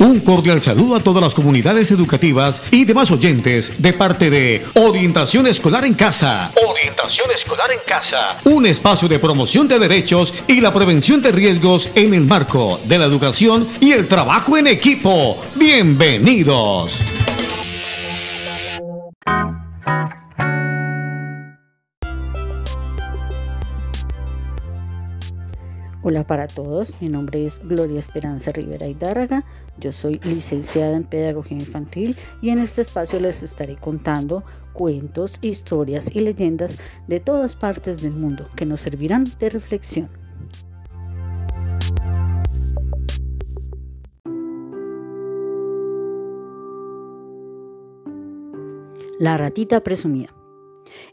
Un cordial saludo a todas las comunidades educativas y demás oyentes de parte de Orientación Escolar en Casa. Orientación Escolar en Casa. Un espacio de promoción de derechos y la prevención de riesgos en el marco de la educación y el trabajo en equipo. Bienvenidos. Hola para todos, mi nombre es Gloria Esperanza Rivera Hidárraga, yo soy licenciada en Pedagogía Infantil y en este espacio les estaré contando cuentos, historias y leyendas de todas partes del mundo que nos servirán de reflexión. La ratita presumida.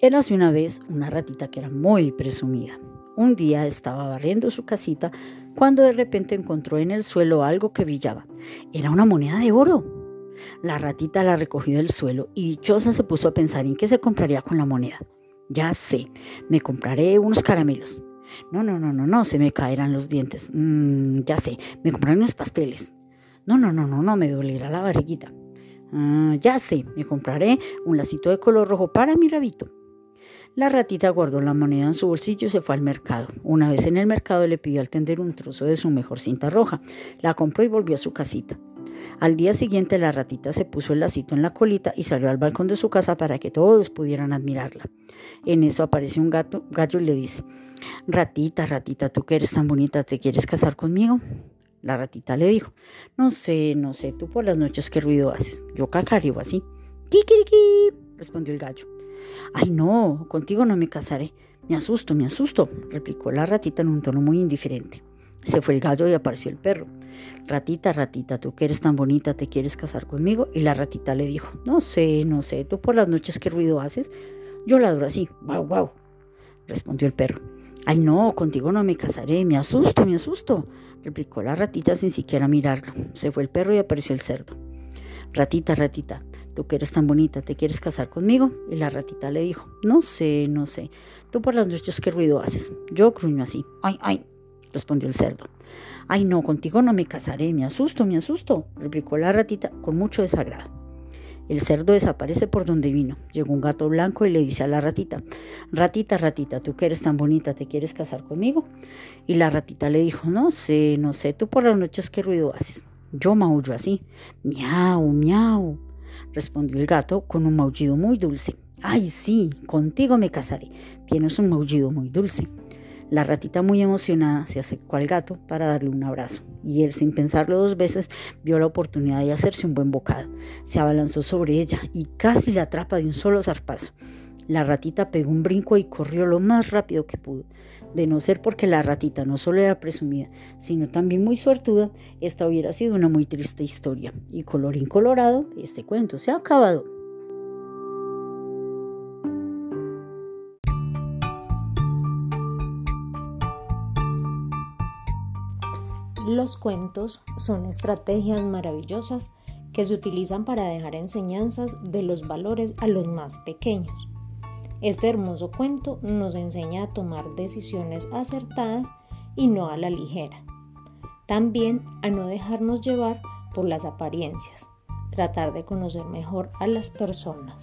Érase una vez una ratita que era muy presumida un día estaba barriendo su casita cuando de repente encontró en el suelo algo que brillaba. Era una moneda de oro. La ratita la recogió del suelo y dichosa se puso a pensar en qué se compraría con la moneda. Ya sé, me compraré unos caramelos. No, no, no, no, no, se me caerán los dientes. Mm, ya sé, me compraré unos pasteles. No, no, no, no, no, me dolerá la barriguita. Ah, ya sé, me compraré un lacito de color rojo para mi rabito. La ratita guardó la moneda en su bolsillo y se fue al mercado. Una vez en el mercado le pidió al tender un trozo de su mejor cinta roja. La compró y volvió a su casita. Al día siguiente la ratita se puso el lacito en la colita y salió al balcón de su casa para que todos pudieran admirarla. En eso aparece un gato, gallo y le dice, Ratita, ratita, tú que eres tan bonita, ¿te quieres casar conmigo? La ratita le dijo, No sé, no sé, tú por las noches qué ruido haces. Yo cacareo así. Kikiriki, respondió el gallo. Ay, no, contigo no me casaré. Me asusto, me asusto, replicó la ratita en un tono muy indiferente. Se fue el gallo y apareció el perro. Ratita, ratita, tú que eres tan bonita, ¿te quieres casar conmigo? Y la ratita le dijo, no sé, no sé, tú por las noches qué ruido haces. Yo ladro así, guau, guau, respondió el perro. Ay, no, contigo no me casaré, me asusto, me asusto, replicó la ratita sin siquiera mirarlo. Se fue el perro y apareció el cerdo. Ratita, ratita, tú que eres tan bonita, ¿te quieres casar conmigo? Y la ratita le dijo, no sé, no sé, tú por las noches qué ruido haces. Yo gruño así, ay, ay, respondió el cerdo. Ay, no, contigo no me casaré, me asusto, me asusto, replicó la ratita con mucho desagrado. El cerdo desaparece por donde vino. Llegó un gato blanco y le dice a la ratita, ratita, ratita, tú que eres tan bonita, ¿te quieres casar conmigo? Y la ratita le dijo, no sé, no sé, tú por las noches qué ruido haces. Yo maullo así, miau, miau respondió el gato con un maullido muy dulce. Ay, sí, contigo me casaré. Tienes un maullido muy dulce. La ratita muy emocionada se acercó al gato para darle un abrazo, y él, sin pensarlo dos veces, vio la oportunidad de hacerse un buen bocado. Se abalanzó sobre ella y casi la atrapa de un solo zarpazo. La ratita pegó un brinco y corrió lo más rápido que pudo. De no ser porque la ratita no solo era presumida, sino también muy suertuda, esta hubiera sido una muy triste historia. Y colorín colorado, este cuento se ha acabado. Los cuentos son estrategias maravillosas que se utilizan para dejar enseñanzas de los valores a los más pequeños. Este hermoso cuento nos enseña a tomar decisiones acertadas y no a la ligera. También a no dejarnos llevar por las apariencias, tratar de conocer mejor a las personas.